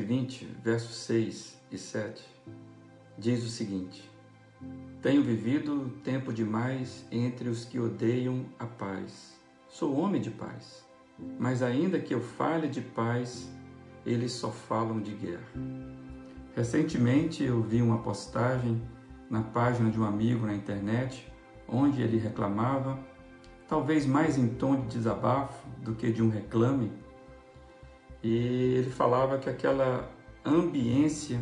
Salmo 120, versos 6 e 7, diz o seguinte: Tenho vivido tempo demais entre os que odeiam a paz. Sou homem de paz, mas ainda que eu fale de paz, eles só falam de guerra. Recentemente eu vi uma postagem na página de um amigo na internet, onde ele reclamava, talvez mais em tom de desabafo do que de um reclame, e ele falava que aquela ambiência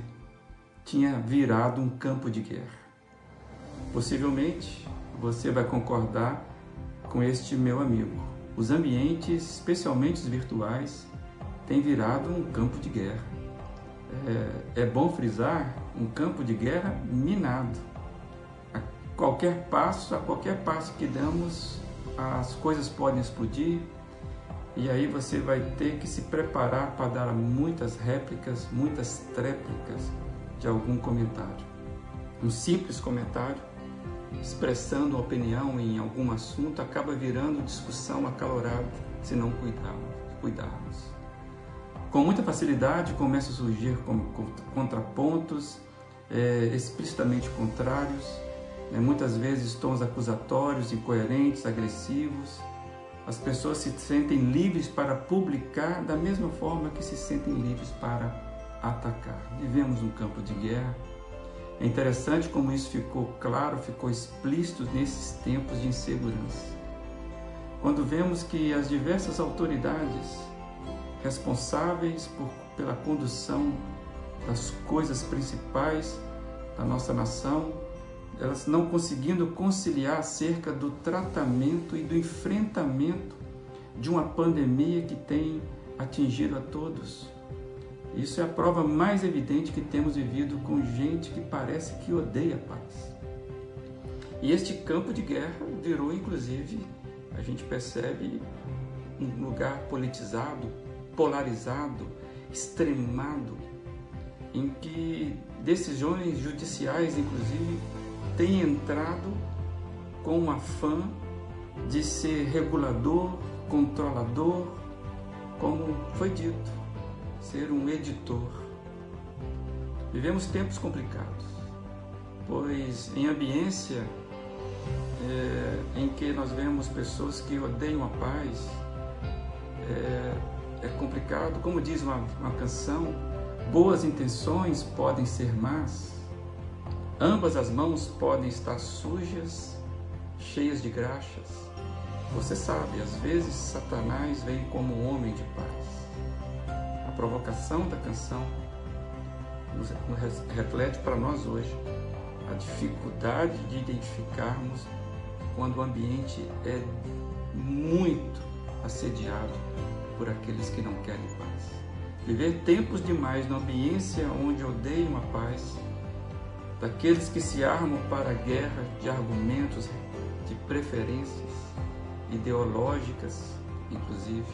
tinha virado um campo de guerra. Possivelmente você vai concordar com este meu amigo. Os ambientes, especialmente os virtuais, têm virado um campo de guerra. É, é bom frisar um campo de guerra minado. A qualquer passo, a qualquer passo que damos, as coisas podem explodir, e aí você vai ter que se preparar para dar muitas réplicas, muitas tréplicas de algum comentário. Um simples comentário expressando opinião em algum assunto acaba virando discussão acalorada se não cuidarmos. Com muita facilidade começam a surgir contrapontos é, explicitamente contrários, né, muitas vezes tons acusatórios, incoerentes, agressivos, as pessoas se sentem livres para publicar da mesma forma que se sentem livres para atacar. Vivemos um campo de guerra. É interessante como isso ficou claro, ficou explícito nesses tempos de insegurança. Quando vemos que as diversas autoridades responsáveis por, pela condução das coisas principais da nossa nação elas não conseguindo conciliar acerca do tratamento e do enfrentamento de uma pandemia que tem atingido a todos. Isso é a prova mais evidente que temos vivido com gente que parece que odeia a paz. E este campo de guerra virou, inclusive, a gente percebe, um lugar politizado, polarizado, extremado, em que decisões judiciais, inclusive, tem entrado com um afã de ser regulador, controlador, como foi dito, ser um editor. Vivemos tempos complicados, pois em ambiência é, em que nós vemos pessoas que odeiam a paz, é, é complicado. Como diz uma, uma canção, boas intenções podem ser más, Ambas as mãos podem estar sujas, cheias de graxas. Você sabe, às vezes Satanás vem como um homem de paz. A provocação da canção nos reflete para nós hoje a dificuldade de identificarmos quando o ambiente é muito assediado por aqueles que não querem paz. Viver tempos demais na ambiência onde odeiam a paz daqueles que se armam para a guerra de argumentos, de preferências ideológicas, inclusive,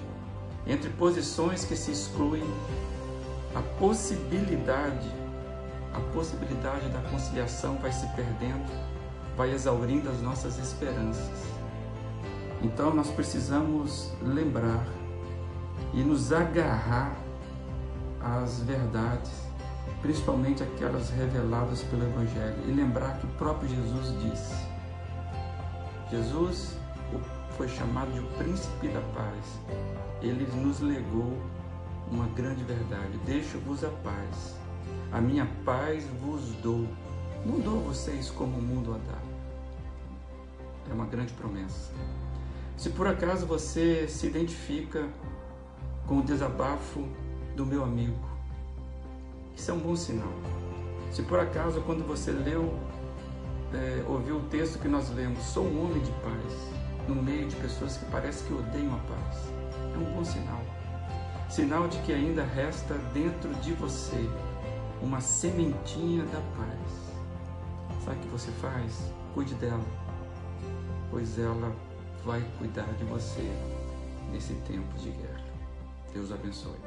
entre posições que se excluem, a possibilidade, a possibilidade da conciliação vai se perdendo, vai exaurindo as nossas esperanças. Então nós precisamos lembrar e nos agarrar às verdades principalmente aquelas reveladas pelo Evangelho, e lembrar que o próprio Jesus disse: Jesus foi chamado de o príncipe da paz. Ele nos legou uma grande verdade: Deixo-vos a paz, a minha paz vos dou. Não dou a vocês como o mundo a dá. É uma grande promessa. Se por acaso você se identifica com o desabafo do meu amigo, isso é um bom sinal. Se por acaso, quando você leu, é, ouviu o texto que nós lemos, sou um homem de paz, no meio de pessoas que parece que odeiam a paz, é um bom sinal. Sinal de que ainda resta dentro de você uma sementinha da paz. Sabe o que você faz? Cuide dela, pois ela vai cuidar de você nesse tempo de guerra. Deus abençoe.